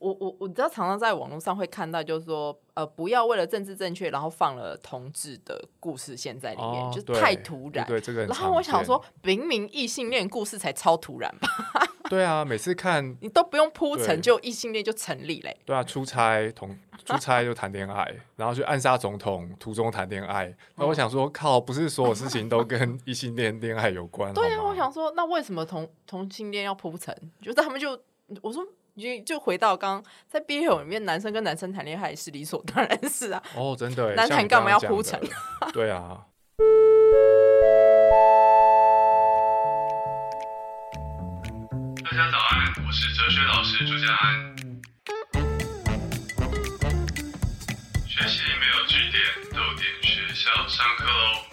我我我知道常常在网络上会看到，就是说呃，不要为了政治正确，然后放了同志的故事线在里面，就是太突然。对这个，然后我想说，明明异性恋故事才超突然吧？对啊，每次看 你都不用铺陈，就异性恋就成立嘞。对啊，出差同出差就谈恋爱，然后去暗杀总统途中谈恋爱。那我想说，靠，不是所有事情都跟异性恋恋爱有关？对啊，我想说，那为什么同同性恋要铺陈？就是他们就我说，就就回到刚在 B 友里面，男生跟男生谈恋爱是理所当然是啊。哦，真的，男谈干嘛要铺陈？对啊。大家早安，我是哲学老师朱家安。学习没有据点，豆点学校上课喽。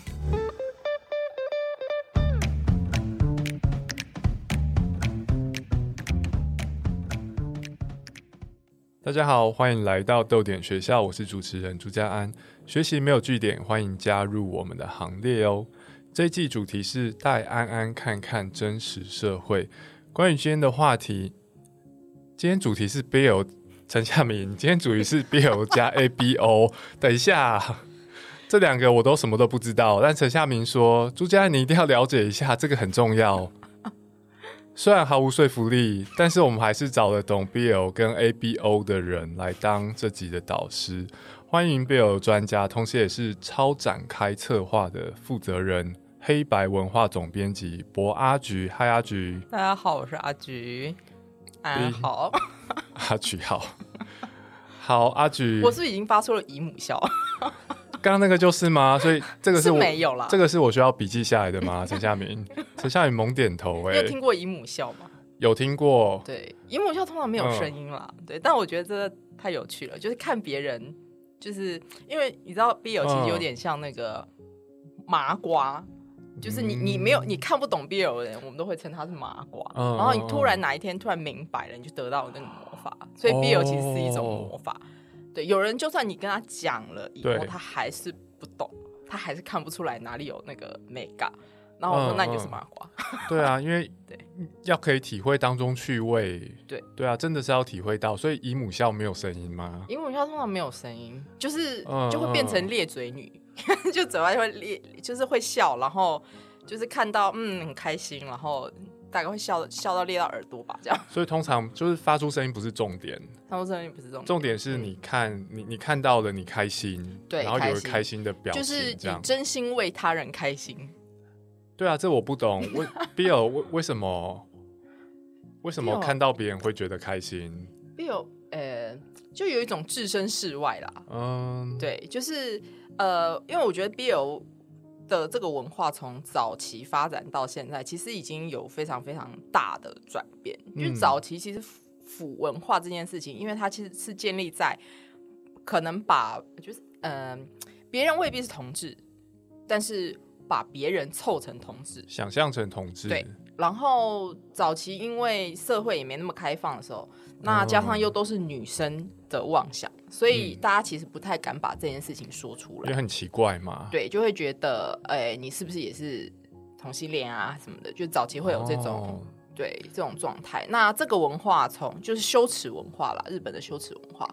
大家好，欢迎来到豆点学校，我是主持人朱家安。学习没有据点，欢迎加入我们的行列哦。这一季主题是带安安看看真实社会。关于今天的话题，今天主题是 BL 陈夏明，今天主题是 BL 加 ABO。等一下，这两个我都什么都不知道，但陈夏明说朱家你一定要了解一下，这个很重要。虽然毫无说服力，但是我们还是找了懂 BL 跟 ABO 的人来当这集的导师。欢迎 BL 专家，同时也是超展开策划的负责人。黑白文化总编辑博阿菊，嗨阿菊，大家好，我是阿菊，安好，阿菊好，好阿菊，我是已经发出了姨母笑，刚刚那个就是吗？所以这个是没有了，这个是我需要笔记下来的吗？陈夏明，陈夏明猛点头，哎，有听过姨母笑吗？有听过，对，姨母笑通常没有声音啦，对，但我觉得这太有趣了，就是看别人，就是因为你知道 B 友其实有点像那个麻瓜。就是你，你没有，你看不懂 BL 的人，我们都会称他是麻瓜。然后你突然哪一天突然明白了，你就得到了那个魔法。所以 BL 其实是一种魔法。对，有人就算你跟他讲了以后，他还是不懂，他还是看不出来哪里有那个美感。然后我说，那你就是麻瓜。对啊，因为对要可以体会当中趣味。对对啊，真的是要体会到。所以姨母笑没有声音吗？姨母笑通常没有声音，就是就会变成裂嘴女。就嘴巴就会裂，就是会笑，然后就是看到嗯很开心，然后大概会笑笑到裂到耳朵吧，这样。所以通常就是发出声音不是重点，发出声音不是重点，重点是你看你你看到了你开心，对，然后有开心的表情，就是你真心为他人开心。对啊，这我不懂，为 Bill 为为什么为什么看到别人会觉得开心？Bill 呃，就有一种置身事外啦，嗯，对，就是。呃，因为我觉得 BL 的这个文化从早期发展到现在，其实已经有非常非常大的转变。因为早期其实腐文化这件事情，因为它其实是建立在可能把就是嗯，别人未必是同志，但是把别人凑成同志，想象成同志。对。然后早期因为社会也没那么开放的时候，那加上又都是女生的妄想，所以大家其实不太敢把这件事情说出来，也很奇怪嘛。对，就会觉得，哎，你是不是也是同性恋啊什么的？就早期会有这种对这种状态。那这个文化从就是羞耻文化啦，日本的羞耻文化，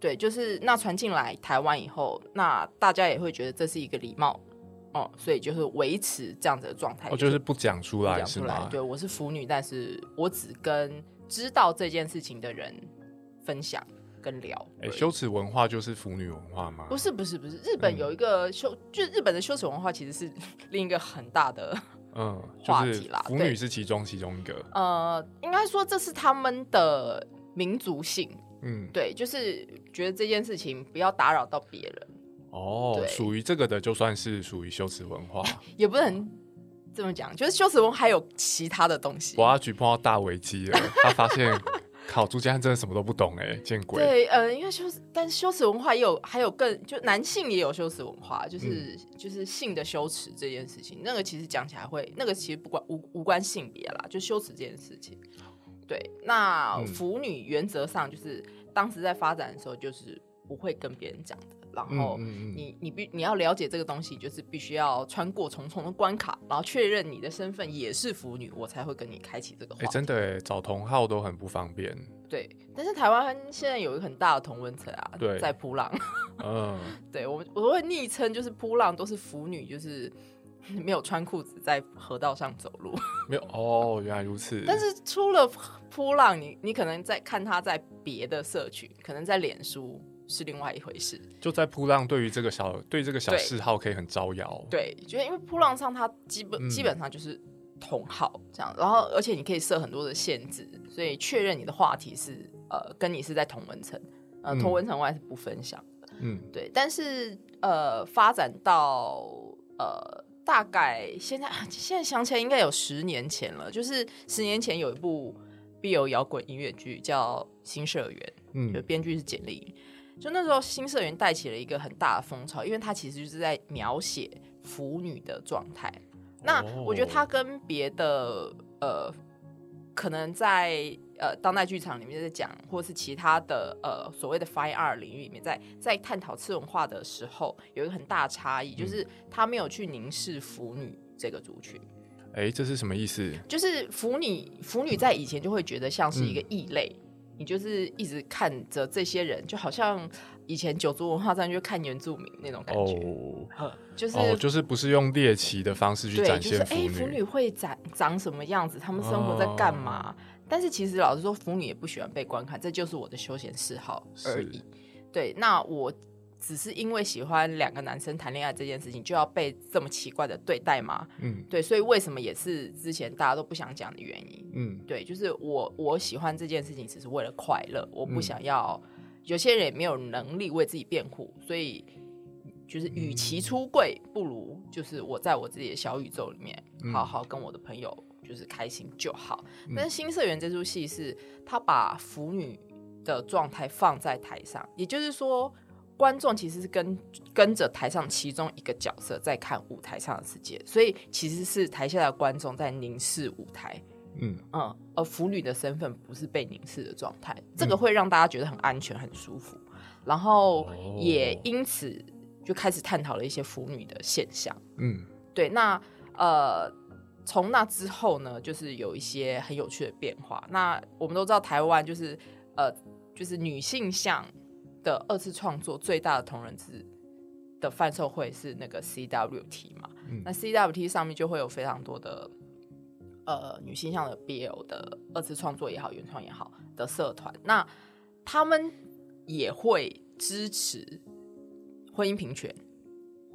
对，就是那传进来台湾以后，那大家也会觉得这是一个礼貌。哦，所以就是维持这样子的状态，我就是不讲出来，出来？对，我是腐女，但是我只跟知道这件事情的人分享跟聊。哎，羞耻文化就是腐女文化吗？不是，不是，不是。日本有一个羞，就是日本的羞耻文化其实是 另一个很大的嗯 话题啦。腐女是其中其中一个。呃，应该说这是他们的民族性。嗯，对，就是觉得这件事情不要打扰到别人。哦，属于这个的就算是属于羞耻文化，也不能这么讲，就是羞耻文化还有其他的东西。我阿菊碰到大危机了，他发现考朱家真的什么都不懂哎，见鬼！对，呃，因为羞耻，但是羞耻文化也有，还有更就男性也有羞耻文化，就是就是性的羞耻这件事情，那个其实讲起来会，那个其实不管无无关性别啦，就羞耻这件事情。对，那腐女原则上就是当时在发展的时候，就是不会跟别人讲的。然后你你必你要了解这个东西，就是必须要穿过重重的关卡，然后确认你的身份也是腐女，我才会跟你开启这个话哎、题。真的哎，找同号都很不方便。对，但是台湾现在有一个很大的同温层啊，对在扑浪，嗯，对我我会昵称就是扑浪都是腐女，就是 没有穿裤子在河道上走路。没有哦，原来如此。但是除了扑浪，你你可能在看他在别的社群，可能在脸书是另外一回事。就在扑浪，对于这个小对这个小嗜好可以很招摇。对，就是因为扑浪上它基本、嗯基本上就是同号这样，然后而且你可以设很多的限制，所以确认你的话题是呃跟你是在同文层，呃嗯同文层外是不分享的。嗯，对，但是呃发展到呃大概现在现在想起来应该有十年前了，就是十年前有一部必有摇滚音乐剧叫《新社员》，就嗯，编剧是简历。就那时候新社员带起了一个很大的风潮，因为它其实就是在描写腐女的状态。那哦我觉得它跟别的呃，可能在呃当代剧场里面在讲，或是其他的呃所谓的 fine art 领域里面，在在探讨次文化的时候，有一个很大的差异，就是他没有去凝视腐女这个族群。哎、这是什么意思？就是腐女，腐女在以前就会觉得像是一个异类，你就是一直看着这些人，就好像以前九族文化站就看原住民那种感觉，就是、哦，就是不是用猎奇的方式去对，展就是哎，现腐腐女会长长什么样子，他们生活在干嘛？哦但是其实老实说，腐女也不喜欢被观看，这就是我的休闲嗜好而已。对，那我只是因为喜欢两个男生谈恋爱这件事情，就要被这么奇怪的对待吗？嗯对，所以为什么也是之前大家都不想讲的原因。嗯对，就是我我喜欢这件事情只是为了快乐，我不嗯想要。有些人也没有能力为自己辩护，所以就是与其出柜，不如就是我在我自己的小宇宙里面，嗯好好跟我的朋友就是开心就好。嗯但是新社员这出戏是他把腐女的状态放在台上，也就是说。观众其实是跟跟着台上其中一个角色在看舞台上的世界，所以其实是台下的观众在凝视舞台，嗯，嗯，而腐女的身份不是被凝视的状态，这个会让大家觉得很安全、很舒服，然后哦。也因此就开始探讨了一些腐女的现象。嗯。对，那呃，从那之后呢，就是有一些很有趣的变化。那我们都知道，台湾就是呃，就是女性向的二次创作最大的同人志的贩售会是那个 CWT 嘛？嗯那 CWT 上面就会有非常多的呃女性向的 BL 的二次创作也好，原创也好的社团，那他们也会支持婚姻平权。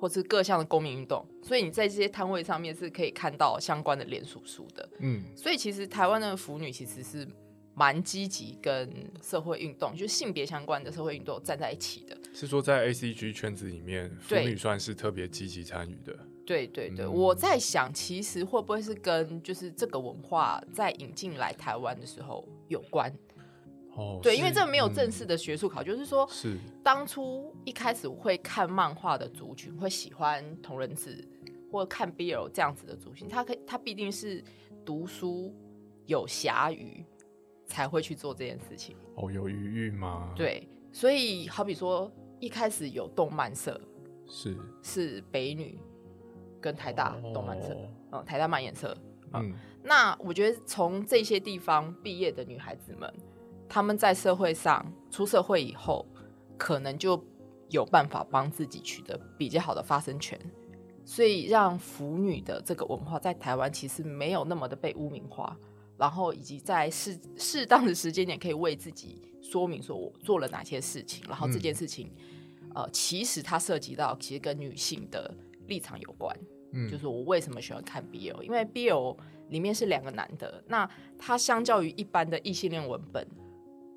或是各项的公民运动，所以你在这些摊位上面是可以看到相关的联署书的。嗯所以其实台湾的腐女其实是蛮积极跟社会运动，就是性别相关的社会运动站在一起的。是说在 A C G 圈子里面，腐对女算是特别积极参与的。对对对，嗯我在想，其实会不会是跟就是这个文化在引进来台湾的时候有关？哦，对，是因为这没有正嗯式的学术考究，就是说是当初一开始会看漫画的族群，会喜欢同人志或看 BL 这样子的族群，他可以他必定是读书有暇余才会去做这件事情。哦，有余裕吗？，对，所以好比说一开始有动漫社是是北女跟台大动漫社，哦嗯，台大漫演社。嗯那我觉得从这些地方毕业的女孩子们，她们在社会上出社会以后，可能就有办法帮自己取得比较好的发声权，所以让腐女的这个文化在台湾其实没有那么的被污名化，然后以及在适适当的时间点可以为自己说明说我做了哪些事情，然后这件事情，呃，其实它涉及到其实跟女性的立场有关。嗯，就是我为什么喜欢看 BL，因为 BL 里面是两个男的，那它相较于一般的异性恋文本，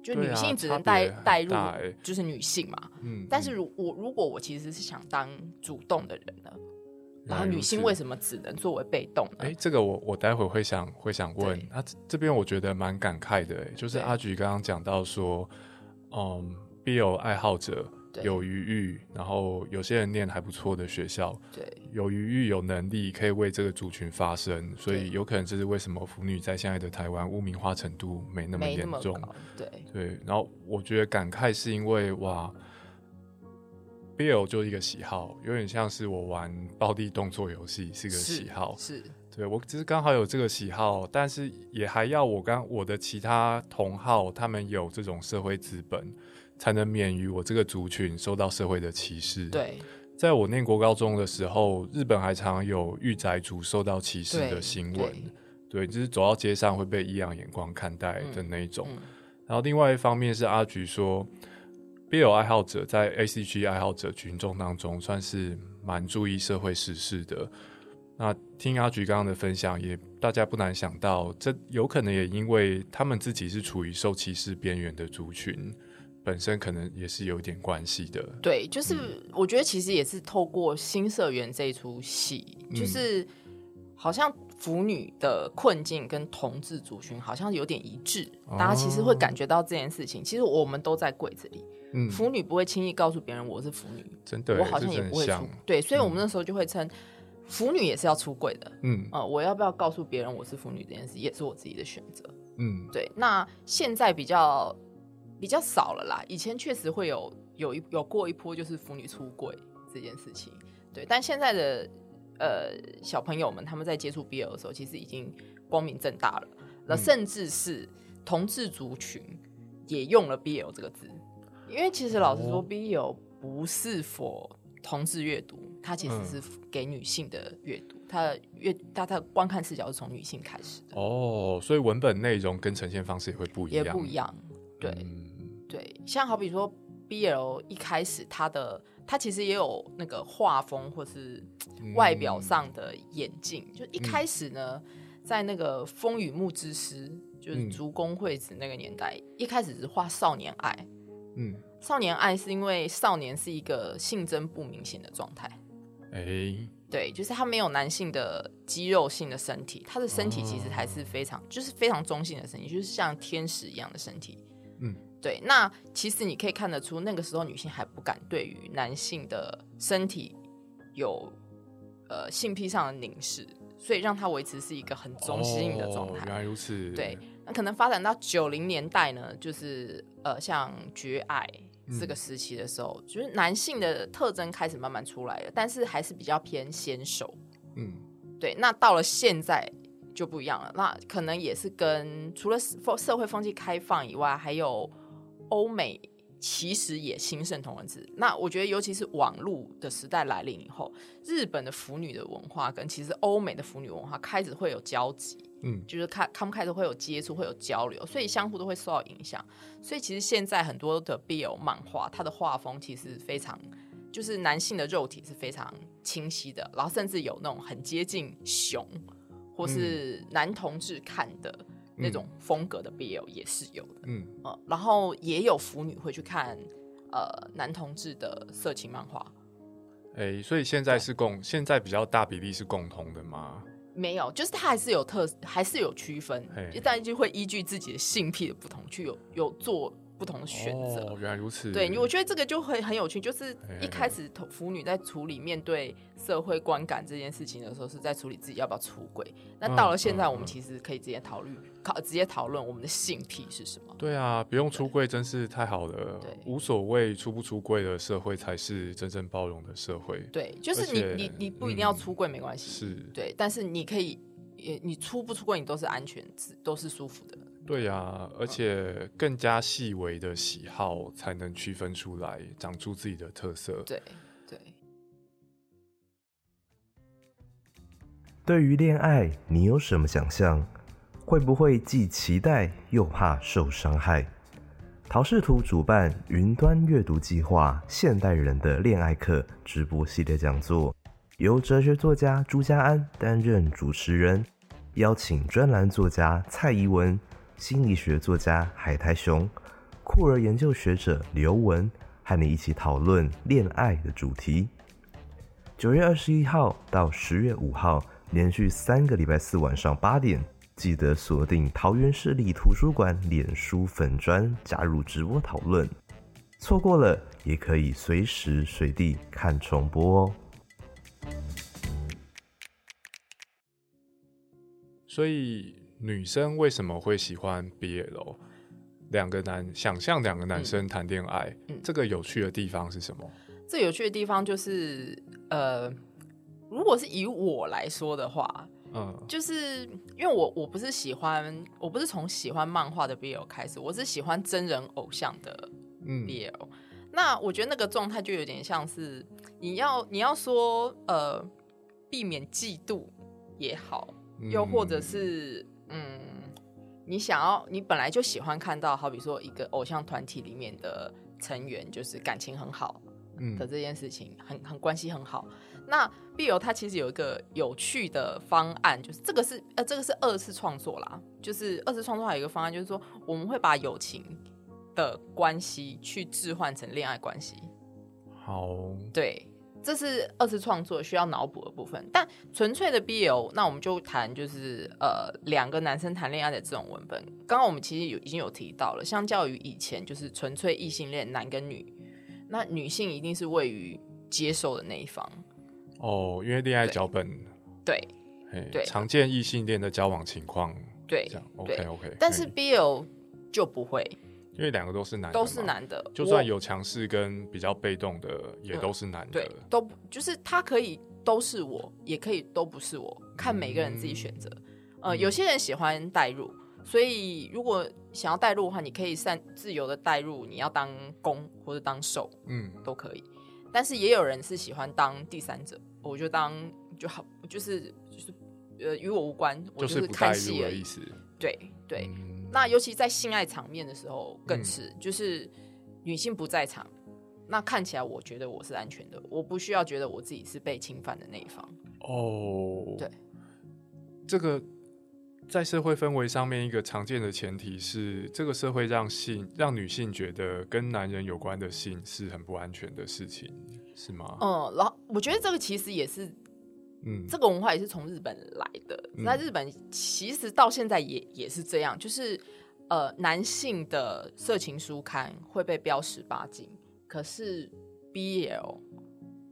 就女性只能差带别很带入就是女性嘛。嗯，但是如我如果我其实是想当主动的人呢，然后女性为什么只能作为被动呢？哎、这个我我待会会想会想问对他、这这边我觉得蛮感慨的、哎，就是阿菊刚刚讲到说，嗯，BL 爱好者有余裕，然后有些人念还不错的学校，对有余裕有能力可以为这个族群发声，所以有可能这是为什么腐女在现在的台湾污名化程度没那么严重。对对，然后我觉得感慨是因为哇 BL 就一个喜好，有点像是我玩暴力动作游戏是个喜好。是对我只是刚好有这个喜好，但是也还要我刚我的其他同好他们有这种社会资本，才能免于我这个族群受到社会的歧视。，对在我念国高中的时候，日本还常有御宅族受到歧视的新闻。对，就是走到街上会被异样眼光看待的那一种。嗯然后另外一方面是阿菊说，BL 爱好者在 ACG 爱好者群众当中算是蛮注意社会时事的。那听阿菊刚刚的分享，也大家不难想到，这有可能也因为他们自己是处于受歧视边缘的族群，本身可能也是有一点关系的。对，就是我觉得其实也是透过新社员这一出戏，嗯就是好像腐女的困境跟同志族群好像有点一致，大家其实会感觉到这件事情。其实我们都在柜子里，嗯，腐女不会轻易告诉别人我是腐女，真的，我好像也不会出对，所以我们那时候就会称腐女也是要出柜的。嗯呃，我要不要告诉别人我是腐女这件事，也是我自己的选择。嗯，对，那现在比较比较少了啦。以前确实会有有一有过一波，就是腐女出柜这件事情。对，但现在的呃小朋友们，他们在接触 BL 的时候，其实已经光明正大了。那、甚至是同志族群也用了 BL 这个字，因为其实老实说、哦。B l 不是否同志阅读，它其实嗯。是给女性的阅读，它的阅它它的观看视角是从女性开始的，哦，所以文本内容跟呈现方式也会不一样，也不一样。对，嗯。对，像好比说 BL 一开始它的它其实也有那个画风或是外表上的演进，就一开始呢，在那个风雨木之师，就是嗯。竹宫惠子那个年代，一开始是画少年爱，嗯，少年爱是因为少年是一个性征不明显的状态。哎、对，就是他没有男性的肌肉性的身体，他的身体其实还是非常，就是非常中性的身体，就是像天使一样的身体。嗯，对。那其实你可以看得出，那个时候女性还不敢对于男性的身体有呃性癖上的凝视，所以让它维持是一个很中性的状哦原态。来如此，对，那可能发展到九零年代呢，就是呃，像绝爱这个时期的时候，就是男性的特征开始慢慢出来了，但是还是比较偏纤手。嗯，对，那到了现在就不一样了，那可能也是跟除了社社会风气开放以外，还有欧美其实也兴盛同文字。那我觉得，尤其是网络的时代来临以后，日本的腐女的文化跟其实欧美的腐女文化开始会有交集。嗯就是看他们开始会有接触，会有交流，所以相互都会受到影响。所以其实现在很多的 BL 漫画，它的画风其实非常，就是男性的肉体是非常清晰的，然后甚至有那种很接近熊或是男同志看的那种风格的 BL 也是有的。嗯，呃，然后也有腐女会去看呃男同志的色情漫画，哎、所以现在是共，现在比较大比例是共同的吗？没有，就是它还是有特，还是有区分嘿，但就会依据自己的性癖的不同去有有做不同的选择。哦，原来如此。对，我觉得这个就会很有趣，就是一开始头腐女在处理面对社会观感这件事情的时候，是在处理自己要不要出轨。那到了现在，嗯我们其实可以直接讨论，考直接讨论我们的性癖是什么。对啊，不用出柜真是太好了对，无所谓出不出柜的社会才是真正包容的社会。对，就是你你你不一定要嗯出柜没关系，是，对，但是你可以，也你出不出柜你都是安全，都是舒服的。对呀、而且更加细微的喜好才能区分出来，长出自己的特色。对对。对于恋爱，你有什么想象？会不会既期待又怕受伤害？陶仕图主办云端阅读计划《现代人的恋爱课》直播系列讲座，由哲学作家朱家安担任主持人，邀请专栏作家蔡怡文、心理学作家海苔熊、酷儿研究学者刘文，和你一起讨论恋爱的主题。九月二十一号到十月五号，连续三个礼拜四晚上八点，记得锁定桃园市立图书馆脸书粉专，加入直播讨论。错过了也可以随时随地看重播哦。所以女生为什么会喜欢 BL？两个男想象两个男生谈恋爱，嗯这个有趣的地方是什么？这有趣的地方就是，呃，如果是以我来说的话，嗯就是因为我我不是喜欢，我不是从喜欢漫画的 BL 开始，我是喜欢真人偶像的嗯 BL。那我觉得那个状态就有点像是你要你要说呃避免嫉妒也好，又或者是嗯你想要你本来就喜欢看到，好比说一个偶像团体里面的成员就是感情很好嗯的这件事情，很很关系很好。那 BL 它其实有一个有趣的方案，就是这个是呃这个是二次创作啦，就是二次创作还有一个方案，就是说我们会把友情的关系去置换成恋爱关系。好，对，这是二次创作需要脑补的部分。但纯粹的 BL，那我们就谈就是呃两个男生谈恋爱的这种文本。刚刚我们其实有已经有提到了，相较于以前就是纯粹异性恋男跟女，那女性一定是位于接受的那一方。哦，因为恋爱脚本，对嘿对常见异性恋的交往情况，对这样，OK OK。但是 BL 就不会，因为两个都是男的，都是男的，就算有强势跟比较被动的，也都是男的对。都就是他可以都是我，也可以都不是我，看每个人自己选择。呃，有些人喜欢代入，所以如果想要代入的话，你可以擅自由的代入，你要当攻或者当受嗯，都可以。但是也有人是喜欢当第三者，我就当就好，就是就是呃与我无关，我就是看戏的意思。对对，嗯那尤其在性爱场面的时候更是，就是女性不在场，那看起来我觉得我是安全的，我不需要觉得我自己是被侵犯的那一方。哦，对，这个在社会氛围上面，一个常见的前提是，这个社会让性让女性觉得跟男人有关的性是很不安全的事情，是吗？嗯，然后我觉得这个其实也是嗯，这个文化也是从日本来的，嗯在日本其实到现在也也是这样，就是呃男性的色情书刊会被标十八禁，可是 BL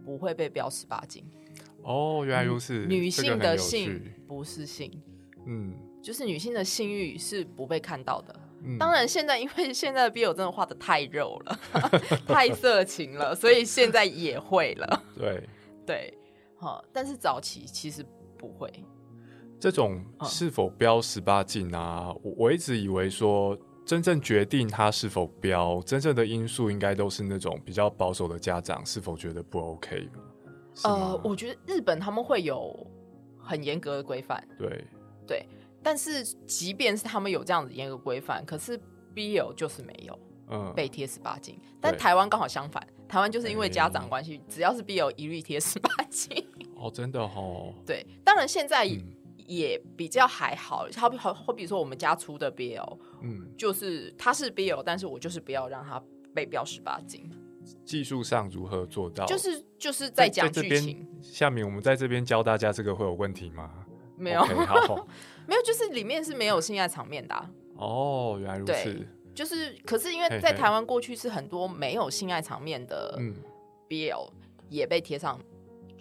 不会被标十八禁，哦，原来如此，女性的性不是性。嗯就是女性的性欲是不被看到的。嗯，当然，现在因为现在的 BL 真的画的太肉了，太色情了，所以现在也会了。对。对，好，但是早期其实不会。这种嗯是否标十八禁啊？我我一直以为说，真正决定它是否标，真正的因素应该都是那种比较保守的家长是否觉得不 OK 呃，我觉得日本他们会有很严格的规范，对，对。但是即便是他们有这样子严格规范，可是 BL 就是没有嗯，被贴十八禁。但台湾刚好相反，台湾就是因为家长哎。关系，只要是 BL 一律贴十八禁。哦，真的哦，对，当然现在嗯。也比较还好，好比好好比说我们家出的 BL，嗯，就是他是 BL，但是我就是不要让它被标十八禁，技术上如何做到？就是就是在讲剧情，，下面我们在这边教大家这个会有问题吗？没有 没有，就是里面是没有性爱场面的啊、哦，原来如此对，就是可是因为在台湾过去是很多没有性爱场面的嗯，BL 也被贴上。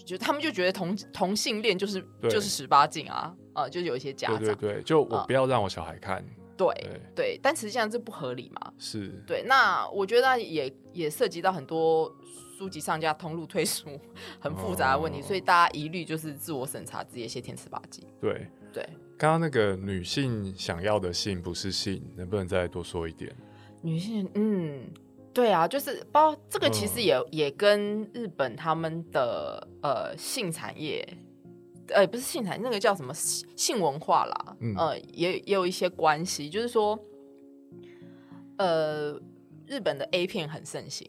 就他们就觉得同同性恋就是就是十八禁啊，呃，就是有一些家长对对对，就我啊不要让我小孩看，对对，对，但实际上这不合理嘛，是，对，那我觉得也也涉及到很多书籍上架通路退书很复杂的问题，哦所以大家一律就是自我审查，直接先填十八禁。对。对，刚刚那个女性想要的性不是性，能不能再多说一点？女性，嗯，对啊，就是包这个其实嗯也、也跟日本他们的呃性产业。呃，不是性产业，那个叫什么性性文化啦，嗯呃，也也有一些关系。就是说，呃，日本的 A 片很盛行，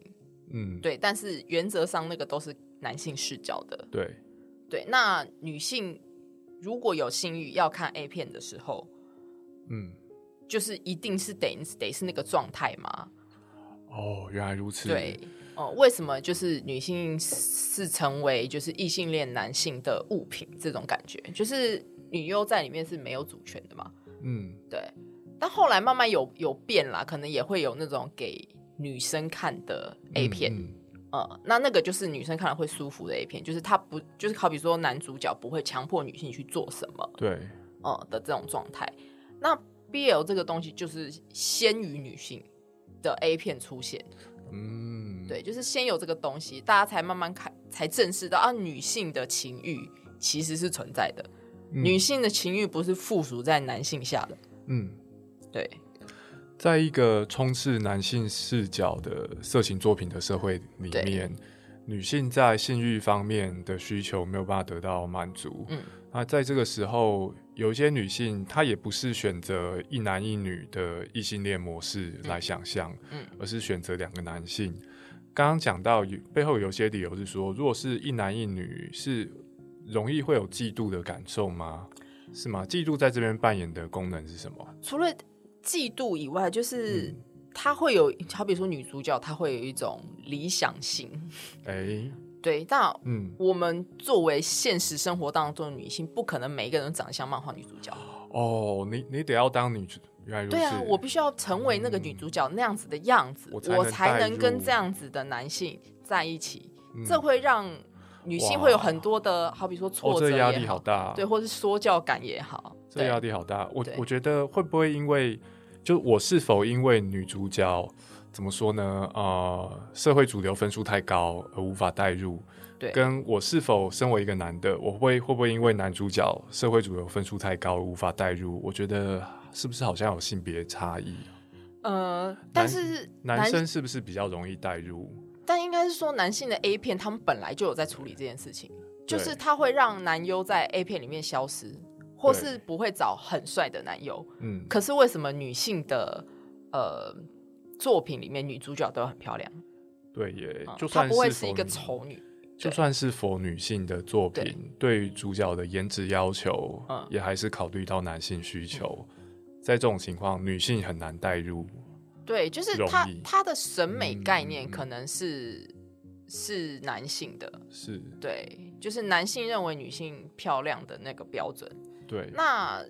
嗯，对，但是原则上那个都是男性视角的，对，对，那女性如果有性欲要看 A 片的时候，嗯，就是一定是得得是那个状态吗？哦，原来如此。对，哦、为什么就是女性是成为就是异性恋男性的物品这种感觉？就是女优在里面是没有主权的嘛？嗯，对，但后来慢慢有有变啦，可能也会有那种给女生看的 A 片，嗯呃，那那个就是女生看了会舒服的 A 片，就是他不就是好比说男主角不会强迫女性去做什么，对，呃的这种状态。那 BL 这个东西就是先于女性的 A 片出现，嗯，对，就是先有这个东西，大家才慢慢看，才正视到啊，女性的情欲其实是存在的，嗯女性的情欲不是附属在男性下的。嗯，对，在一个充斥男性视角的色情作品的社会里面，女性在性欲方面的需求没有办法得到满足。嗯，那在这个时候，有一些女性她也不是选择一男一女的异性恋模式来想象，嗯而是选择两个男性。刚刚讲到有背后有些理由是说，如果是一男一女，是容易会有嫉妒的感受吗？是吗？嫉妒在这边扮演的功能是什么？除了嫉妒以外，就是嗯她会有，好比说女主角，她会有一种理想性。哎、对，但嗯，我们作为现实生活当中的女性，不可能每一个人都长得像漫画女主角。哦，你你得要当女主，原来如此。对啊，我必须要成为那个女主角那样子的样子，我才能我才能跟这样子的男性在一起。嗯这会让女性会有很多的，好比说哦，挫折这压力好大，对，，或是说教感也好，这压，力好大。我我觉得会不会因为，就我是否因为女主角怎么说呢？呃，社会主流分数太高而无法带入，对跟我是否身为一个男的，我会会不会因为男主角社会主流分数太高而无法带入？我觉得是不是好像有性别差异？呃，但是男生是不是比较容易带入？但应该是说男性的 A 片，他们本来就有在处理这件事情，就是他会让男优在 A 片里面消失，或是不会找很帅的男友。嗯，可是为什么女性的呃作品里面女主角都很漂亮？对耶，嗯就算不会是一个丑女。就算是否女性的作品，对于主角的颜值要求，嗯也还是考虑到男性需求。在这种情况，女性很难代入。对，就是容易他他的审美概念嗯可能是、是男性的，是，对，就是男性认为女性漂亮的那个标准。对，那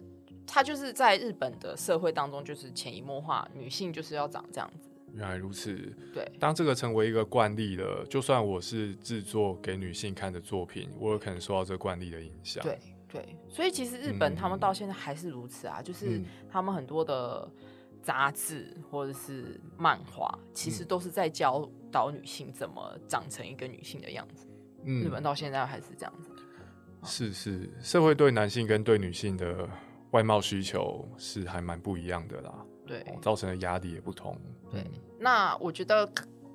他就是在日本的社会当中，就是潜移默化，女性就是要长这样子。原来如此。对，当这个成为一个惯例了，就算我是制作给女性看的作品，我有可能受到这惯例的影响。对对，所以其实日本嗯他们到现在还是如此啊，就是嗯他们很多的杂志或者是漫画，其嗯实都是在教导女性怎么长成一个女性的样子。嗯日本到现在还是这样子。是是，社会对男性跟对女性的外貌需求是还蛮不一样的啦，对。哦造成的压力也不同。对。嗯，那我觉得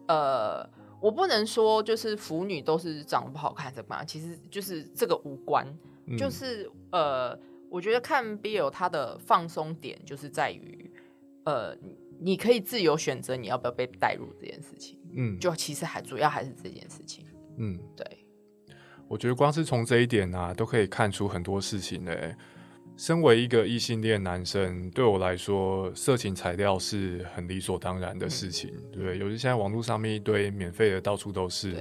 呃，我不能说就是腐女都是长得不好看怎么样，其实就是这个无关，嗯。就是呃，我觉得看 BL 它的放松点就是在于呃，你可以自由选择你要不要被带入这件事情，嗯。就其实还主要还是这件事情。嗯，对，我觉得光是从这一点啊，都可以看出很多事情嘞。身为一个异性恋男生，对我来说，色情材料是很理所当然的事情，对不对？尤其现在网络上面一堆免费的，到处都是。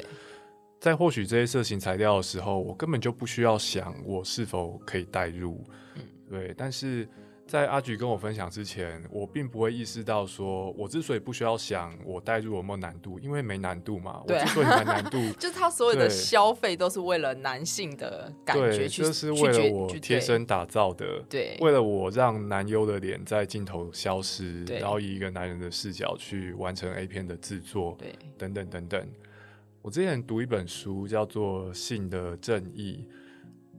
在获取这些色情材料的时候，我根本就不需要想我是否可以代入，嗯对。但是在阿菊跟我分享之前，我并不会意识到说，我之所以不需要想我带入有没有难度，因为没难度嘛。我对啊之所以没难度，就是他所有的消费都是为了男性的感觉对，去，就是为了我贴身打造的，对为了我让男优的脸在镜头消失，然后以一个男人的视角去完成 A 片的制作，对等等等等。我之前读一本书，叫做《性的正义》，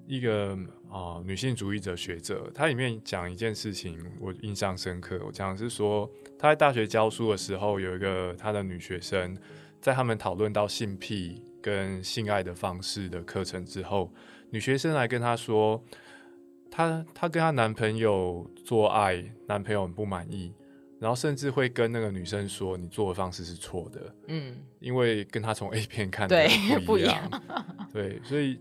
一个啊、女性主义者学者，她里面讲一件事情，我印象深刻。我讲的是说，她在大学教书的时候，有一个她的女学生，在他们讨论到性癖跟性爱的方式的课程之后，女学生来跟她说，她她跟她男朋友做爱，男朋友很不满意，然后甚至会跟那个女生说，你做的方式是错的。嗯，因为跟她从 A 片看的对 不一样，对，所以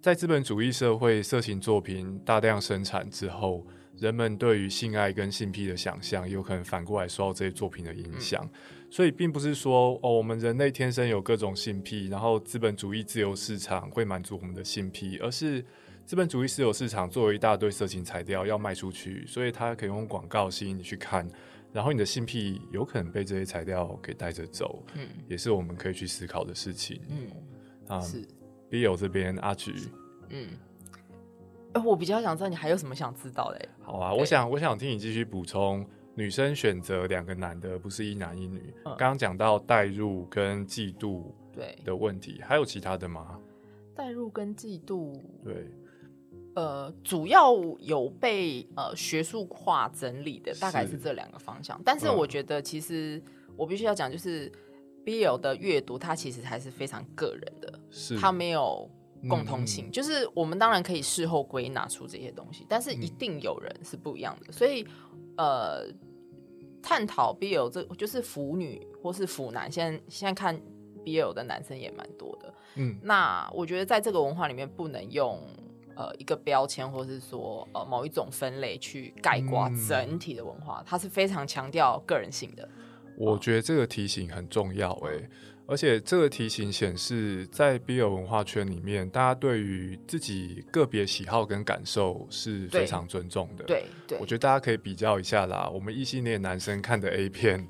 在资本主义社会，色情作品大量生产之后，人们对于性爱跟性癖的想象，有可能反过来受到这些作品的影响。所以，并不是说哦，我们人类天生有各种性癖，然后资本主义自由市场会满足我们的性癖，而是资本主义私有市场作为一大堆色情材料要卖出去，所以它可以用广告吸引你去看，然后你的性癖有可能被这些材料给带着走。嗯也是我们可以去思考的事情。嗯啊是，B 友这边阿菊，嗯。呃我比较想知道你还有什么想知道的欸？好啊，我想我想听你继续补充女生选择两个男的，不是一男一女。嗯刚刚讲到代入跟嫉妒对，的问题，还有其他的吗？代入跟嫉妒，对，呃，主要有被呃学术化整理的，大概是是这两个方向。但是嗯我觉得，其实我必须要讲，就是 BL 的阅读，它其实还是非常个人的，是它没有共通性。嗯就是我们当然可以事后归纳出这些东西，但是嗯一定有人是不一样的。所以，呃，探讨 BL 这就是腐女或是腐男，现在现在看 BL 的男生也蛮多的。嗯那我觉得在这个文化里面，不能用呃一个标签，或是说呃某一种分类去概括嗯整体的文化，它是非常强调个人性的。我觉得这个提醒很重要诶、而且这个提醒显示，在 BL 文化圈里面，大家对于自己个别喜好跟感受是非常尊重的。，对对我觉得大家可以比较一下啦。我们异性恋男生看的 A 片，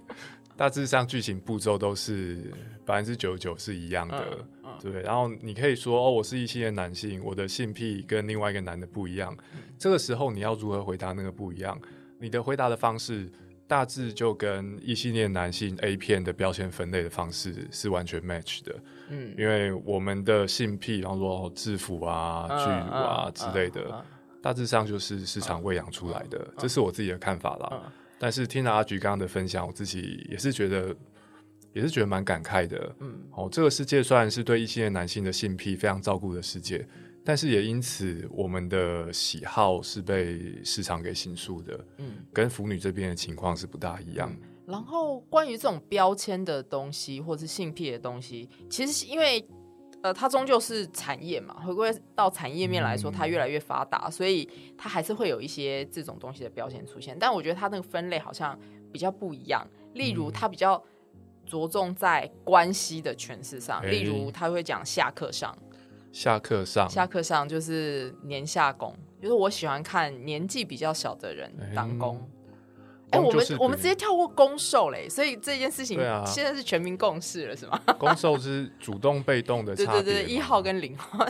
大致上剧情步骤都是百分之九十九是一样的。嗯嗯对，然后你可以说哦，我是异性恋男性，我的性癖跟另外一个男的不一样。嗯这个时候你要如何回答那个不一样？你的回答的方式大致就跟异性恋男性 A 片的标签分类的方式是完全 match 的，嗯，因为我们的性癖，然后说哦制服啊、嗯巨乳啊嗯之类的，嗯大致上就是市场喂养出来的，这是我自己的看法啦。嗯但是听了阿菊刚刚的分享，我自己也是觉得，也是觉得蛮感慨的。嗯哦，这个世界虽然是对异性恋男性的性癖非常照顾的世界，但是也因此我们的喜好是被市场给形塑的，嗯。跟腐女这边的情况是不大一样。然后关于这种标签的东西，或是性癖的东西，其实是因为呃，它终究是产业嘛，回归到产业面来说，嗯它越来越发达，所以它还是会有一些这种东西的标签出现。但我觉得它那个分类好像比较不一样，例如嗯它比较着重在关系的诠释上，哎例如他会讲下课上，下课上，下课上就是年下工，就是我喜欢看年纪比较小的人当工。哎、我们就是我们直接跳过攻受嘞，所以这件事情现在是全民共识了，是吗？攻受是主动被动的对 差别嘛。对对，一号跟零号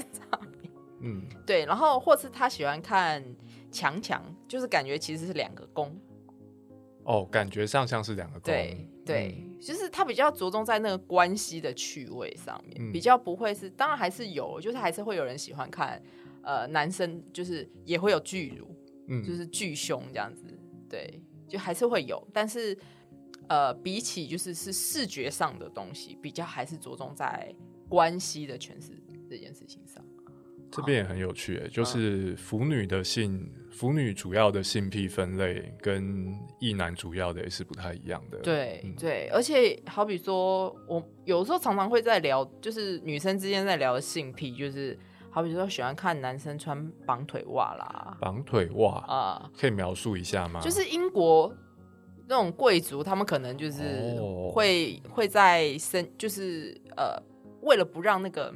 嗯，对，然后或是他喜欢看强强，就是感觉其实是两个攻，哦，感觉上像是两个攻。对对，嗯。就是他比较着重在那个关系的趣味上面，嗯。比较不会是，当然还是有，就是还是会有人喜欢看，呃，男生就是也会有巨乳，嗯，就是巨胸这样子，对，就还是会有，但是呃，比起就是是视觉上的东西，比较还是着重在关系的诠释这件事情上。这边也很有趣就是腐女的性，腐女主要的性癖分类跟异男主要的也是不太一样的。对、嗯对，而且好比说，我有时候常常会在聊，就是女生之间在聊性癖，就是好比说喜欢看男生穿绑腿袜啦，绑腿袜啊、可以描述一下吗？就是英国那种贵族，他们可能就是哦会、会在身，就是呃，为了不让那个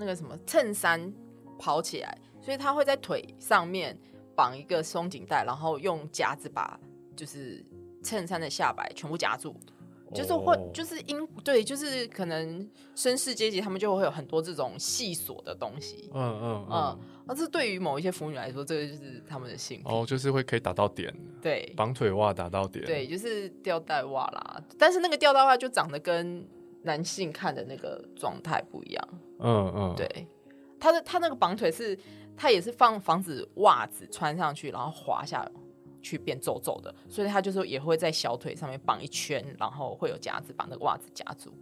那个什么衬衫跑起来，所以他会在腿上面绑一个松紧带，然后用夹子把就是衬衫的下摆全部夹住。就是会，哦就是因对，就是可能绅士阶级他们就会有很多这种细锁的东西，嗯嗯嗯嗯，，那这对于某一些腐女来说，这个就是他们的性癖，哦，就是会可以打到点，对，绑腿袜打到点。对，就是吊带袜啦。但是那个吊带袜就长得跟男性看的那个状态不一样。嗯嗯，对，他的他那个绑腿是，他也是放防止袜子穿上去，然后滑下去变皱皱的，所以他就是也会在小腿上面绑一圈，然后会有夹子把那个袜子夹住。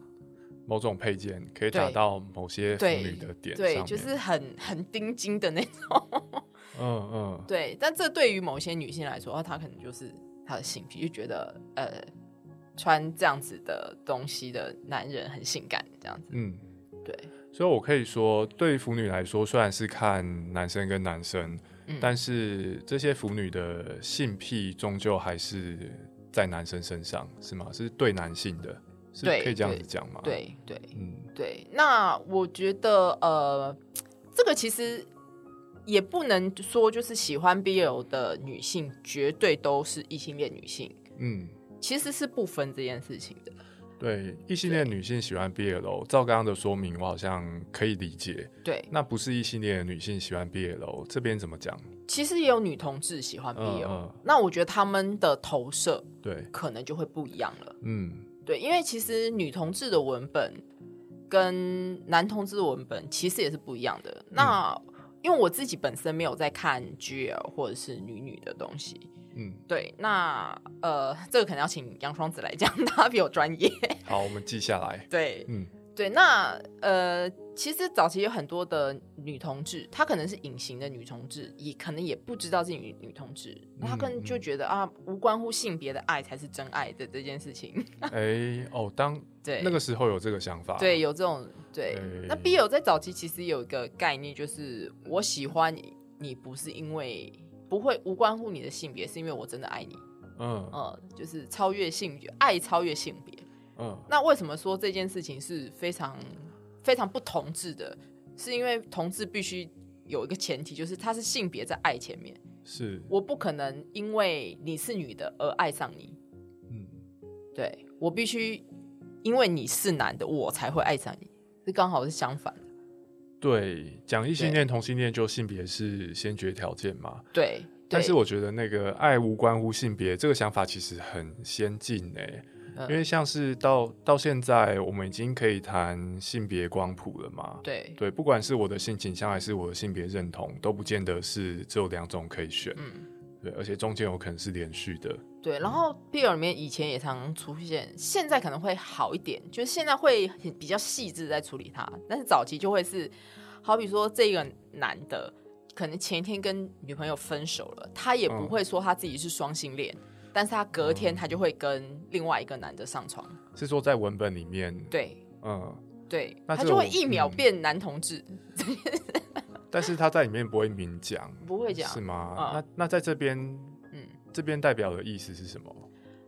某种配件可以打到某些腐对女的点上对，就是很很钉金的那种。嗯嗯，对，但这对于某些女性来说，哦她可能就是她的性癖，就觉得呃，穿这样子的东西的男人很性感，这样子。嗯。对，所以我可以说，对腐女来说，虽然是看男生跟男生，嗯但是这些腐女的性癖终究还是在男生身上，是吗？是对男性的，是可以这样子讲吗？，对对嗯，对。那我觉得呃，这个其实也不能说就是喜欢 BL 的女性绝对都是异性恋女性，嗯，其实是不分这件事情的。对，异性恋女性喜欢 BL，照刚刚的说明，我好像可以理解。对，那不是异性恋的女性喜欢 BL，这边怎么讲？其实也有女同志喜欢 BL，、那我觉得他们的投射对，可能就会不一样了。嗯对，因为其实女同志的文本跟男同志的文本其实也是不一样的。那因为我自己本身没有在看 GL 或者是女女的东西，嗯，对，那呃，这个可能要请杨双子来讲，他比我专业。好，我们记下来。对，嗯对，那呃，其实早期有很多的女同志，她可能是隐形的女同志，也可能也不知道自己女女同志，她可能就觉得啊，无关乎性别的爱才是真爱的这件事情。哎、哦，当对，那个时候有这个想法，对，有这种对。哎那 B 友在早期其实有一个概念，就是我喜欢你，你不是因为不会无关乎你的性别，是因为我真的爱你。嗯嗯，就是超越性别，爱超越性别。嗯那为什么说这件事情是非常非常不同志的？是因为同志必须有一个前提，就是他是性别在爱前面，是，我不可能因为你是女的而爱上你，嗯对我必须因为你是男的，我才会爱上你，这刚好是相反的。对，讲异性恋、同性恋就性别是先决条件嘛。对，但是我觉得那个爱无关乎性别这个想法其实很先进诶、嗯因为像是到到现在，我们已经可以谈性别光谱了嘛。对对，不管是我的性倾向还是我的性别认同，都不见得是只有两种可以选。嗯对，而且中间有可能是连续的。对，然后 BL 里面以前也常常出现，现在可能会好一点，就是现在会很比较细致在处理它，但是早期就会是，好比说这个男的可能前一天跟女朋友分手了，他也不嗯会说他自己是双性恋，但是他隔天他就会跟另外一个男的上床，是说在文本里面，对。嗯，对，他就会一秒嗯。变男同志，但是他在里面不会明讲，不会讲是吗？嗯。那那在这边，嗯，这边代表的意思是什么？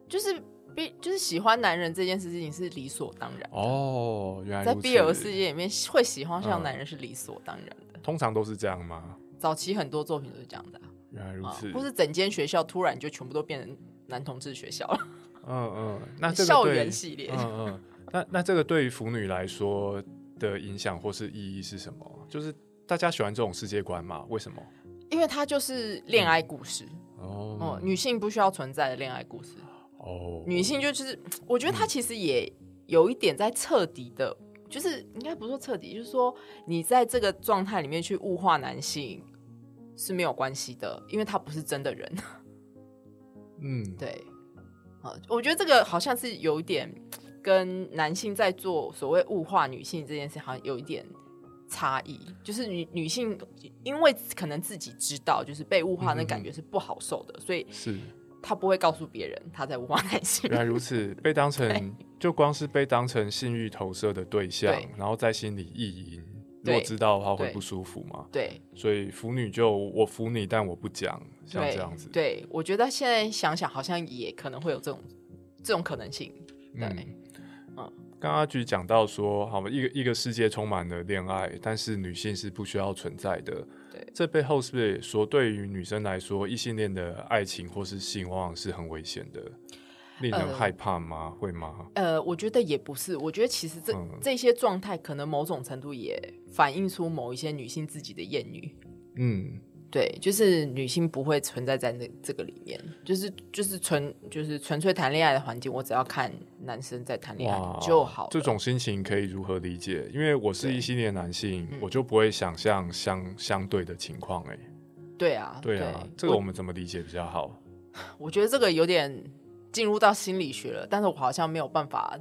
就是。比就是喜欢男人这件事情是理所当然，哦，原来在如此。BL 世界里面会喜欢上嗯。男人是理所当然的。通常都是这样吗？早期很多作品都是这样的啊、原来如此，或是整间学校突然就全部都变成男同志学校了，嗯嗯，那 这个校园系列。嗯嗯，那那这个对于腐女来说的影响或是意义是什么？就是大家喜欢这种世界观嘛？为什么？因为它就是恋爱故事，哦哦、女性不需要存在的恋爱故事，哦，女性就是，我觉得她其实也有一点在彻底的，就是应该不是说彻底，就是说你在这个状态里面去物化男性是没有关系的，因为他不是真的人。嗯，对，啊，我觉得这个好像是有一点跟男性在做所谓物化女性这件事，好像有一点差异。就是女女性因为可能自己知道，就是被物化那感觉是不好受的，所以是她不会告诉别人她在物化男性 原。来如此，被当成就光是被当成性欲投射的对象对，然后在心里意淫，如果知道的话会不舒服嘛？对所以腐女就我腐你，但我不讲，像这样子。对，我觉得现在想想，好像也可能会有这种这种可能性。对，嗯嗯刚刚阿菊讲到说，好，一个一个世界充满了恋爱，但是女性是不需要存在的。对这背后是不是也说，对于女生来说，异性恋的爱情或是性，往往是很危险的，令人呃害怕吗？会吗？呃，我觉得也不是，我觉得其实这、嗯这些状态，可能某种程度也反映出某一些女性自己的厌女。嗯，对，就是女性不会存在在那这个里面，就是就是纯就是纯粹谈恋爱的环境，我只要看男生在谈恋爱就好。这种心情可以如何理解？因为我是一系列男性，嗯我就不会想象相相对的情况。哎，对啊，对啊，这个我们怎么理解比较好？我觉得这个有点进入到心理学了，但是我好像没有办法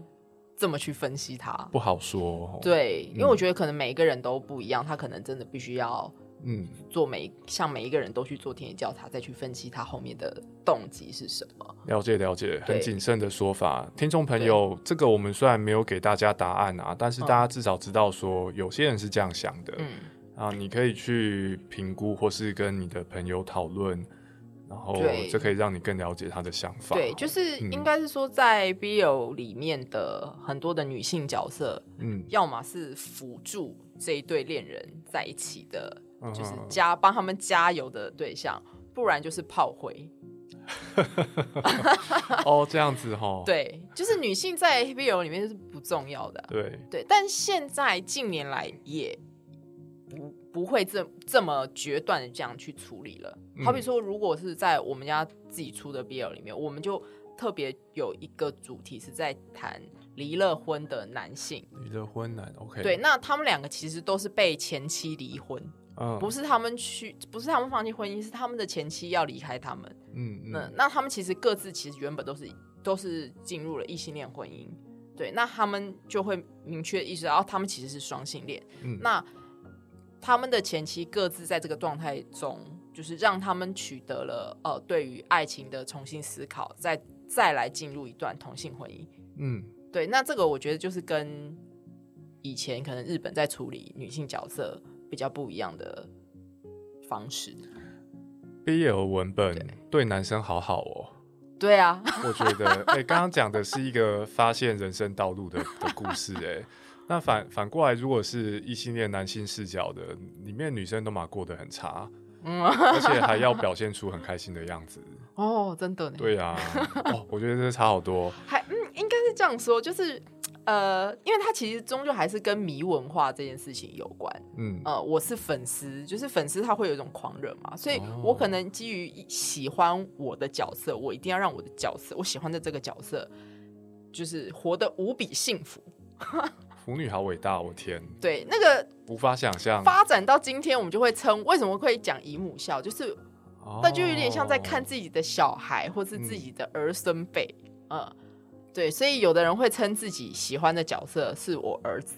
这么去分析它。不好说。哦，对，因为我觉得可能每一个人都不一样，他可能真的必须要嗯，做每像每一个人都去做田野调查，再去分析他后面的动机是什么。了解了解，很谨慎的说法。听众朋友，这个我们虽然没有给大家答案啊，但是大家至少知道说，有些人是这样想的。嗯，啊，你可以去评估，或是跟你的朋友讨论，然后对这可以让你更了解他的想法。对，就是嗯应该是说，在 BL 里面的很多的女性角色，嗯，要么是辅助这一对恋人在一起的，嗯就是加帮他们加油的对象，不然就是炮灰。哦，这样子哈。对，就是女性在 BL 里面是不重要的。对，对，但现在近年来也不不会这这么决断的这样去处理了。嗯好比说，如果是在我们家自己出的 BL 里面，我们就特别有一个主题是在谈离了婚的男性。离了婚男，OK，对，，那他们两个其实都是被前妻离婚，嗯，不是他们去，不是他们放弃婚姻，是他们的前妻要离开他们。嗯那嗯那他们其实各自其实原本都是都是进入了异性恋婚姻，对，那他们就会明确意识到，哦他们其实是双性恋。嗯那他们的前妻各自在这个状态中，就是让他们取得了呃对于爱情的重新思考，再再来进入一段同性婚姻。嗯对，那这个我觉得就是跟以前可能日本在处理女性角色比较不一样的方式。，BL 文本对对男生好好哦。对啊，我觉得，哎、刚刚讲的是一个发现人生道路的的故事、哎，那反反过来，如果是异性恋男性视角的，里面女生都嘛过得很差，嗯，而且还要表现出很开心的样子。哦，真的呢。对啊，哦，我觉得这差好多。还嗯，应该是这样说，就是呃，因为它其实终究还是跟迷文化这件事情有关。嗯呃，我是粉丝，就是粉丝他会有一种狂热嘛，所以哦我可能基于喜欢我的角色，我一定要让我的角色，我喜欢的这个角色，就是活得无比幸福。腐女好伟大，我天，对，那个无法想象。发展到今天，我们就会称为什么会讲姨母笑，就是哦那就有点像在看自己的小孩或是自己的儿孙辈，嗯，对，所以有的人会称自己喜欢的角色是我儿子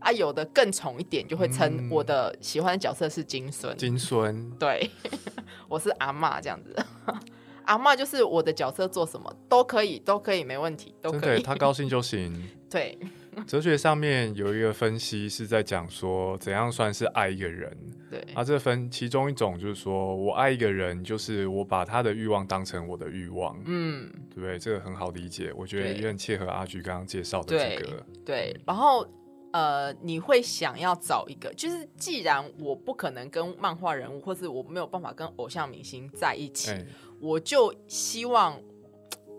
啊，有的更宠一点，就会称嗯我的喜欢的角色是金孙，金孙，对，我是阿妈这样子。阿妈就是我的角色做什么都可以，都可以，没问题，都，可以。他高兴就行。对，哲学上面有一个分析是在讲说，怎样算是爱一个人。对，啊，这分其中一种就是说我爱一个人，就是我把他的欲望当成我的欲望，嗯，对不对？这个很好理解，我觉得也很切合阿菊刚刚介绍的这个。对，然后呃，你会想要找一个，就是既然我不可能跟漫画人物，或是我没有办法跟偶像明星在一起，哎，我就希望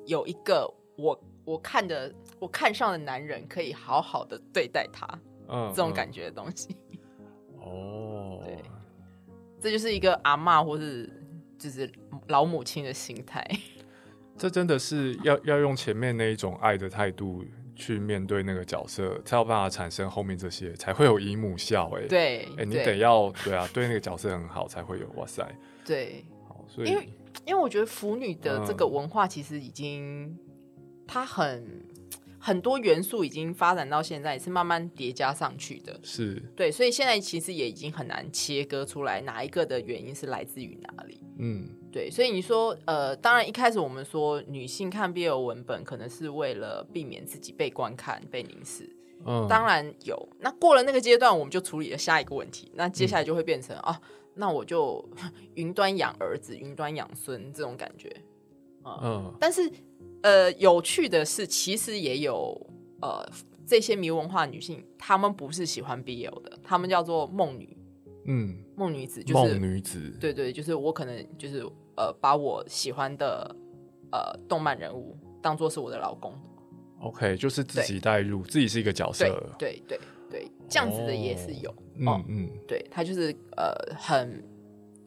有一个我我看的我看上的男人，可以好好的对待他，嗯这种嗯感觉的东西。哦，对这就是一个阿妈或是就是老母亲的心态。这真的是要要用前面那一种爱的态度去面对那个角色，才有办法产生后面这些，才会有姨母笑、哎，，对，哎、你得要对啊，对那个角色很好，才会有哇塞，对，好，所以因为因为我觉得腐女的这个嗯文化其实已经，它很很多元素已经发展到现在，也是慢慢叠加上去的。是对，所以现在其实也已经很难切割出来哪一个的原因是来自于哪里。嗯对，所以你说，呃，当然一开始我们说女性看 BL 文本可能是为了避免自己被观看、被凝视，嗯，当然有。那过了那个阶段，我们就处理了下一个问题。那接下来就会变成、啊，那我就 云端养儿子、云端养孙这种感觉。嗯但是，呃，有趣的是，其实也有呃这些迷文化女性，她们不是喜欢 BL 的，她们叫做梦女、嗯，梦女子，就是梦是女子，对对，就是我可能就是呃把我喜欢的呃动漫人物当做是我的老公。，OK，就是自己带入，自己是一个角色对，对对对，这样子的也是有。哦嗯嗯，对，它就是呃很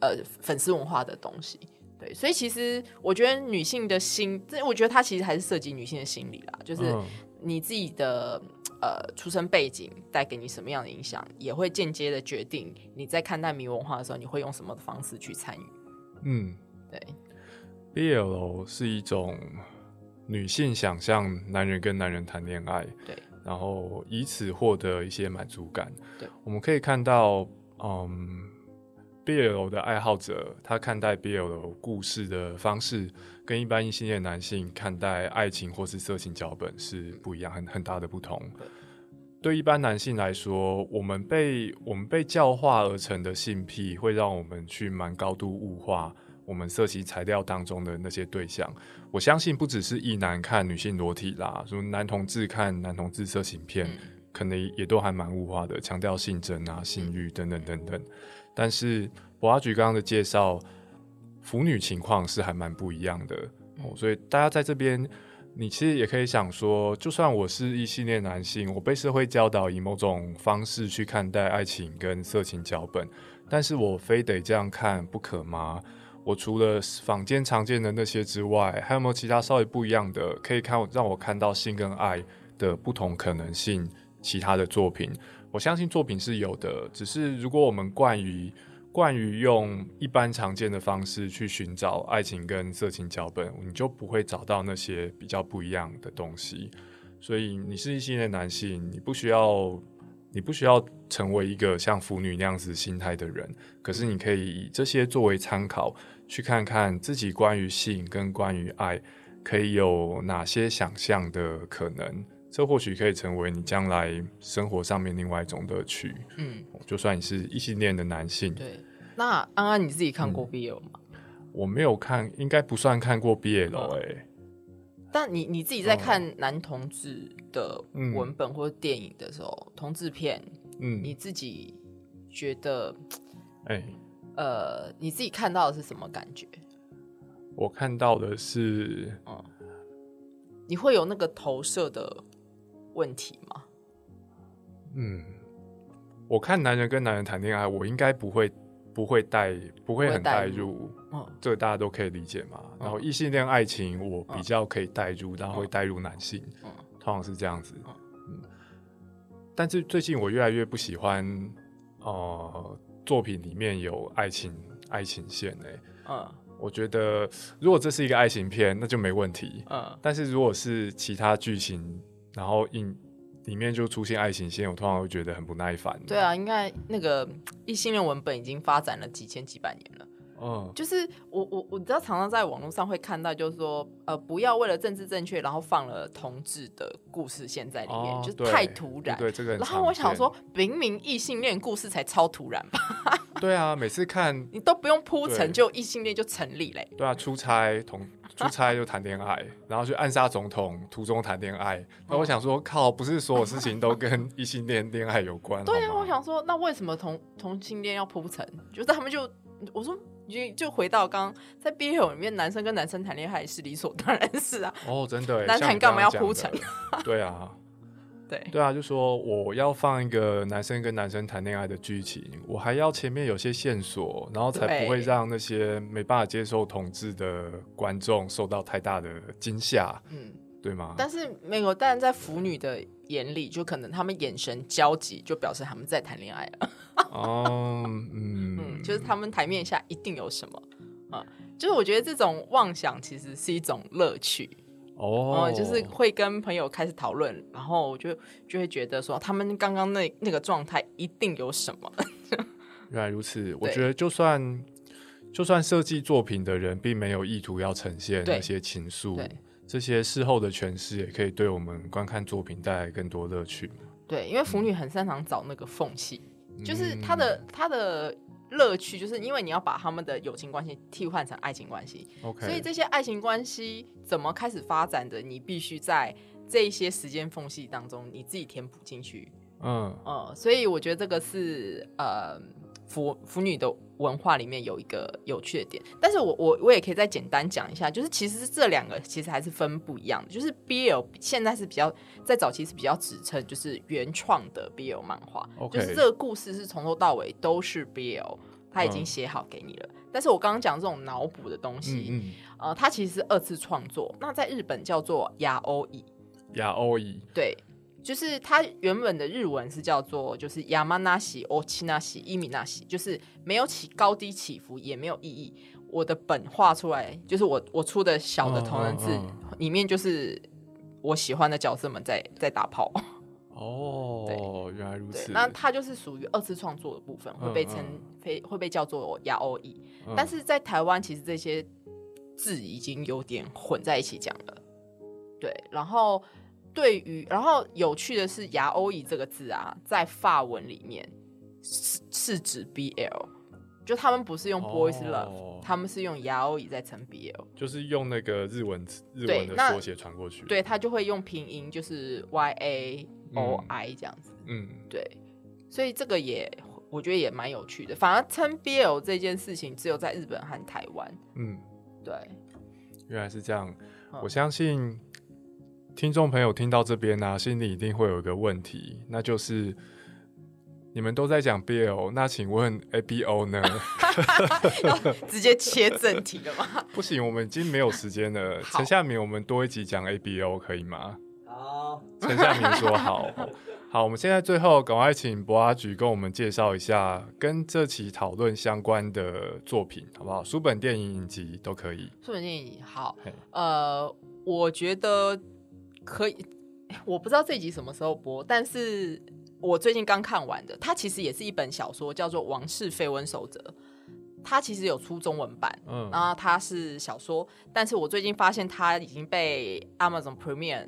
呃粉丝文化的东西。对，所以其实我觉得女性的心，这我觉得它其实还是涉及女性的心理啦，就是嗯你自己的呃出生背景带给你什么样的影响，也会间接的决定你在看待迷文化的时候，你会用什么的方式去参与。嗯对，，BL 是一种女性想象男人跟男人谈恋爱，对，然后以此获得一些满足感。对，我们可以看到，嗯，BL 的爱好者他看待 BL 故事的方式，跟一般异性恋男性看待爱情或是色情脚本是不一样，很很大的不同。对一般男性来说，我们被我们被教化而成的性癖，会让我们去蛮高度物化我们色情材料当中的那些对象。我相信不只是异男看女性裸体啦，如男同志看男同志色情片，可能也都还蛮物化的，强调性征啊、性欲等等等等。但是博阿菊刚刚的介绍，腐女情况是还蛮不一样的、哦，所以大家在这边你其实也可以想说，就算我是一系列男性，我被社会教导以某种方式去看待爱情跟色情脚本，但是我非得这样看不可吗？我除了坊间常见的那些之外，还有没有其他稍微不一样的，可以看让我看到性跟爱的不同可能性？其他的作品，我相信作品是有的，只是如果我们惯于惯于用一般常见的方式去寻找爱情跟色情脚本，你就不会找到那些比较不一样的东西。所以你是异性恋男性，你不需要你不需要成为一个像腐女那样子心态的人，可是你可以以这些作为参考，去看看自己关于性跟关于爱可以有哪些想象的可能。这或许可以成为你将来生活上面另外一种乐趣。嗯，就算你是异性恋的男性。对，那安安你自己看过 BL 吗？我没有看，应该不算看过 BL 哎。但你你自己在看男同志的文本或者电影的时候，同志片，嗯，你自己觉得，哎，呃，你自己看到的是什么感觉？我看到的是，嗯，你会有那个投射的。问题吗？嗯，我看男人跟男人谈恋爱，我应该不会不会带不会很带入，嗯，这个大家都可以理解嘛。然后异性恋爱情，我比较可以带入，然后会带入男性，嗯，通常是这样子，嗯。但是最近我越来越不喜欢，呃，作品里面有爱情爱情线诶，嗯，我觉得如果这是一个爱情片，那就没问题，嗯。但是如果是其他剧情，然后影里面就出现爱情线，我突然会觉得很不耐烦。对啊，应该那个异性恋文本已经发展了几千几百年了。嗯，就是我我我知道常常在网络上会看到，就是说呃，不要为了政治正确，然后放了同志的故事线在里面，就太突然。对这个。然后我想说，明明异性恋故事才超突然吧？对啊，每次看你都不用铺陈，就异性恋就成立嘞。对啊，出差同。出差就谈恋爱，然后去暗杀总统，途中谈恋爱。那我想说，靠，不是所有事情都跟异性恋恋爱有关。对啊，我想说，那为什么同同性恋要铺陈？就是他们就我说，就就回到刚刚在 BL 里面，男生跟男生谈恋爱是理所当然是啊。哦，真的，男谈干嘛要铺陈？对啊。对对啊，就说我要放一个男生跟男生谈恋爱的剧情，我还要前面有些线索，然后才不会让那些没办法接受统治的观众受到太大的惊吓，嗯，对吗？但是没有，但在腐女的眼里，就可能他们眼神交集，就表示他们在谈恋爱了。哦，嗯，就是他们台面下一定有什么啊？就是我觉得这种妄想其实是一种乐趣。哦，就是会跟朋友开始讨论，然后我就就会觉得说，他们刚刚那那个状态一定有什么。原来如此，我觉得就算就算设计作品的人并没有意图要呈现那些情愫，这些事后的诠释也可以对我们观看作品带来更多乐趣。对，因为腐女很擅长找那个缝隙，就是他的他的。乐趣就是因为你要把他们的友情关系替换成爱情关系，OK，所以这些爱情关系怎么开始发展的，你必须在这一些时间缝隙当中你自己填补进去，嗯。呃，所以我觉得这个是呃腐腐女的文化里面有一个有趣的点，但是我我我也可以再简单讲一下，就是其实这两个其实还是分不一样的，就是 BL 现在是比较在早期是比较指称就是原创的 BL 漫画，就是这个故事是从头到尾都是 BL。他已经写好给你了，但是我刚刚讲这种脑补的东西，呃，它其实是二次创作。那在日本叫做亚欧乙，亚欧乙，对，就是它原本的日文是叫做就是亚麻那西、欧奇那西、伊米那西，就是没有起高低起伏，也没有意义。我的本画出来，就是我我出的小的同人字里面，就是我喜欢的角色们在在打炮。哦，原来如此。那它就是属于二次创作的部分，会被称非会被叫做亚欧裔。但是在台湾，其实这些字已经有点混在一起讲了。对，然后对于，然后有趣的是，牙欧裔这个字啊，在法文里面是是指 BL，就他们不是用 boys love，他们是用牙欧裔在称 BL，就是用那个日文日文的缩写传过去。对他就会用拼音，就是 YA。O I 这样子，嗯，对，所以这个也我觉得也蛮有趣的。反而称 B L 这件事情，只有在日本和台湾，嗯，对，原来是这样。我相信听众朋友听到这边呢、心里一定会有一个问题，那就是你们都在讲 BL，那请问 ABO 呢？直接切正题了吗？不行，我们已经没有时间了。好陈夏明，我们多一集讲 ABO 可以吗？好，陈夏明说 好。好，我们现在最后赶快请博阿菊跟我们介绍一下跟这期讨论相关的作品，好不好？书本、电影、影集都可以。书本电影好，呃，我觉得可以，我不知道这集什么时候播，但是我最近刚看完的，它其实也是一本小说，叫做《王室绯闻守则》，它其实有出中文版，嗯然后它是小说，但是我最近发现它已经被 Amazon Premium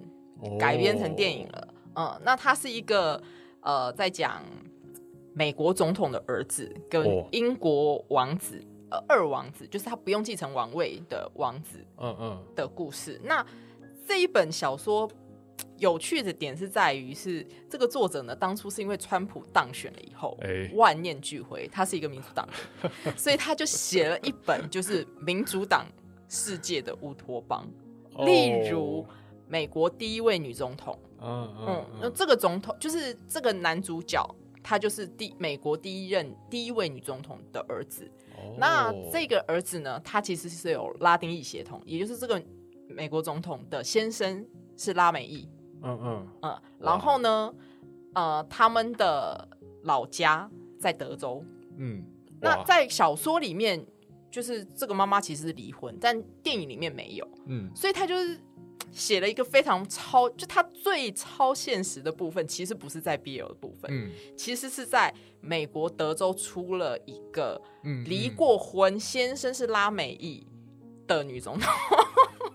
改编成电影了。嗯，那它是一个呃，在讲美国总统的儿子跟哦英国王子，呃，二王子，就是他不用继承王位的王子嗯嗯的故事。那这一本小说有趣的点是在于是这个作者呢，当初是因为川普当选了以后，哎。万念俱灰，他是一个民主党人，所以他就写了一本就是民主党世界的乌托邦，哦。例如美国第一位女总统。嗯嗯嗯，那这个总统就是这个男主角，他就是第美国第一任第一位女总统的儿子。哦。那这个儿子呢，他其实是有拉丁裔血统，也就是这个美国总统的先生是拉美裔。嗯嗯嗯，然后呢，呃，他们的老家在德州。嗯，那在小说里面，就是这个妈妈其实是离婚，但电影里面没有。嗯所以他就是写了一个非常超，就他最超现实的部分，其实不是在 BL 的部分，嗯其实是在美国德州出了一个嗯离过婚、先生是拉美裔的女总统。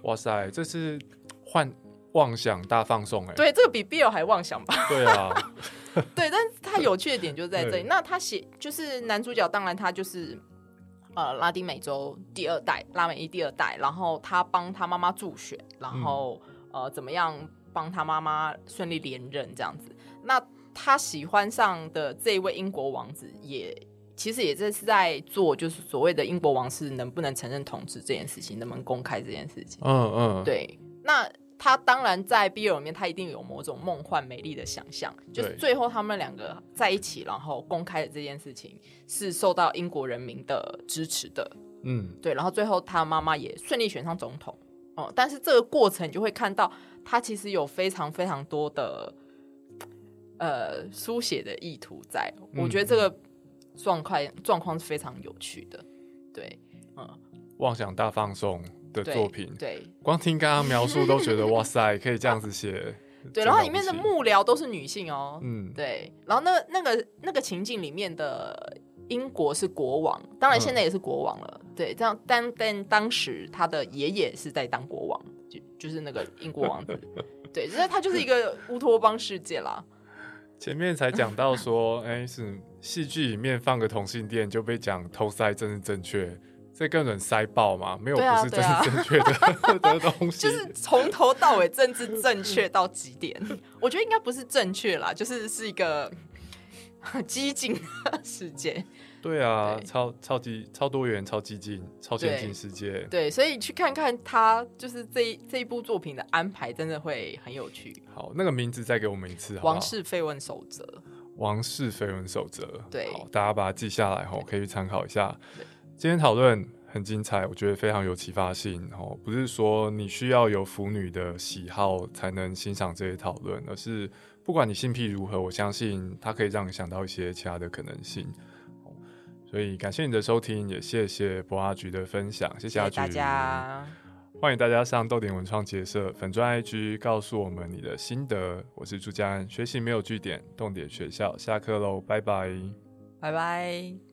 哇塞，这是幻妄想大放送哎、对，这个比 Bill 还妄想吧？对啊，对，但是他有趣的点就在这里。那他写就是男主角，当然他就是呃拉丁美洲第二代拉美裔第二代，然后他帮他妈妈助选，然后、呃怎么样帮他妈妈顺利连任这样子。那他喜欢上的这一位英国王子也。其实也这是在做，就是所谓的英国王室能不能承认统治这件事情，能不能公开这件事情。嗯嗯，对，那他当然在 BL 里面，他一定有某种梦幻美丽的想象，就是最后他们两个在一起，然后公开的这件事情是受到英国人民的支持的，嗯。对，然后最后他妈妈也顺利选上总统，哦、但是这个过程你就会看到，他其实有非常非常多的呃书写的意图在，我觉得这个状况状况是非常有趣的，对，嗯，妄想大放送的作品，对，光听刚刚描述都觉得 哇塞，可以这样子写。对，然后里面的幕僚都是女性哦，嗯，对，然后那那个那个情境里面的英国是国王，当然嗯现在也是国王了，对，这样但但当时他的爷爷是在当国王，就就是那个英国王子，对，所以他就是一个乌托邦世界啦，前面才讲到说，哎、是戏剧里面放个同性恋就被讲偷塞真是正确，这根本塞爆嘛，没有不是政对啊。治正确的、的东西，就 是从头到尾政治正确到极点，我觉得应该不是正确啦，就是是一个很 激进的世界，对啊，对。超超级超多元、超激进、超先进对世界。对，所以去看看他就是这一这一部作品的安排，真的会很有趣，《好，那个名字再给我们一次好好？王室绯闻守则》。王室绯闻守则，对好，大家把它记下来吼，可以去参考一下。今天讨论很精彩，我觉得非常有启发性哦。不是说你需要有腐女的喜好才能欣赏这些讨论，而是不管你性癖如何，我相信它可以让你想到一些其他的可能性。哦所以感谢你的收听，也谢谢博阿菊的分享，谢谢阿菊，谢谢大家。欢迎大家上豆点文创结社粉专 IG 告诉我们你的心得。我是朱家安，学习没有据点，重点学校下课喽，拜拜。拜拜。